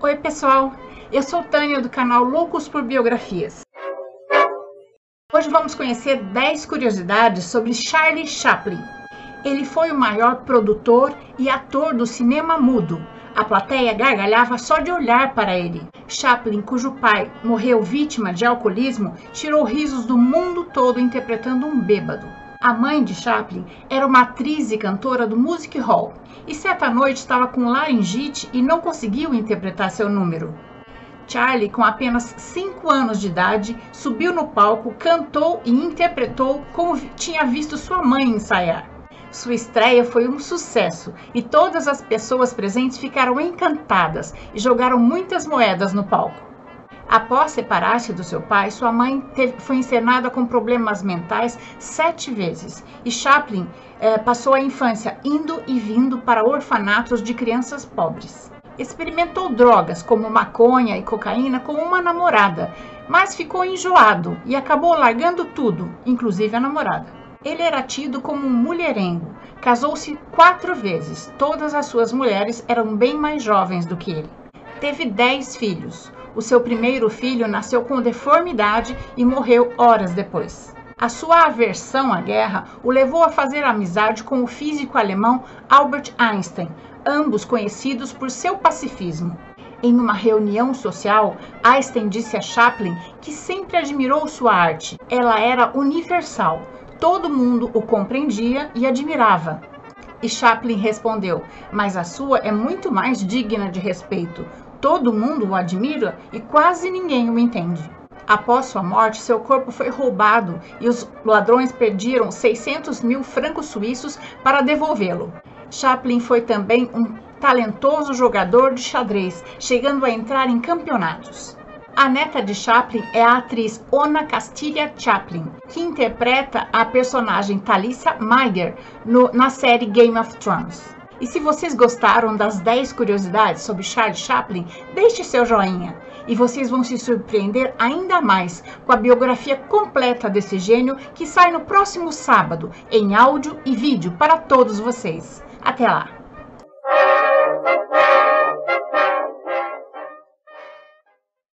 Oi, pessoal. Eu sou Tânia do canal Loucos por Biografias. Hoje vamos conhecer 10 curiosidades sobre Charlie Chaplin. Ele foi o maior produtor e ator do cinema mudo. A plateia gargalhava só de olhar para ele. Chaplin, cujo pai morreu vítima de alcoolismo, tirou risos do mundo todo interpretando um bêbado. A mãe de Chaplin era uma atriz e cantora do Music Hall e certa noite estava com laringite e não conseguiu interpretar seu número. Charlie, com apenas 5 anos de idade, subiu no palco, cantou e interpretou como tinha visto sua mãe ensaiar. Sua estreia foi um sucesso e todas as pessoas presentes ficaram encantadas e jogaram muitas moedas no palco. Após separar-se do seu pai, sua mãe foi internada com problemas mentais sete vezes e Chaplin eh, passou a infância indo e vindo para orfanatos de crianças pobres. Experimentou drogas como maconha e cocaína com uma namorada, mas ficou enjoado e acabou largando tudo, inclusive a namorada. Ele era tido como um mulherengo. Casou-se quatro vezes. Todas as suas mulheres eram bem mais jovens do que ele. Teve dez filhos. O seu primeiro filho nasceu com deformidade e morreu horas depois. A sua aversão à guerra o levou a fazer amizade com o físico alemão Albert Einstein, ambos conhecidos por seu pacifismo. Em uma reunião social, Einstein disse a Chaplin que sempre admirou sua arte. Ela era universal, todo mundo o compreendia e admirava. E Chaplin respondeu: Mas a sua é muito mais digna de respeito. Todo mundo o admira e quase ninguém o entende. Após sua morte, seu corpo foi roubado e os ladrões perderam 600 mil francos suíços para devolvê-lo. Chaplin foi também um talentoso jogador de xadrez, chegando a entrar em campeonatos. A neta de Chaplin é a atriz Ona Castilha Chaplin, que interpreta a personagem Talissa Meyer no, na série Game of Thrones. E se vocês gostaram das 10 curiosidades sobre Charles Chaplin, deixe seu joinha e vocês vão se surpreender ainda mais com a biografia completa desse gênio que sai no próximo sábado em áudio e vídeo para todos vocês. Até lá!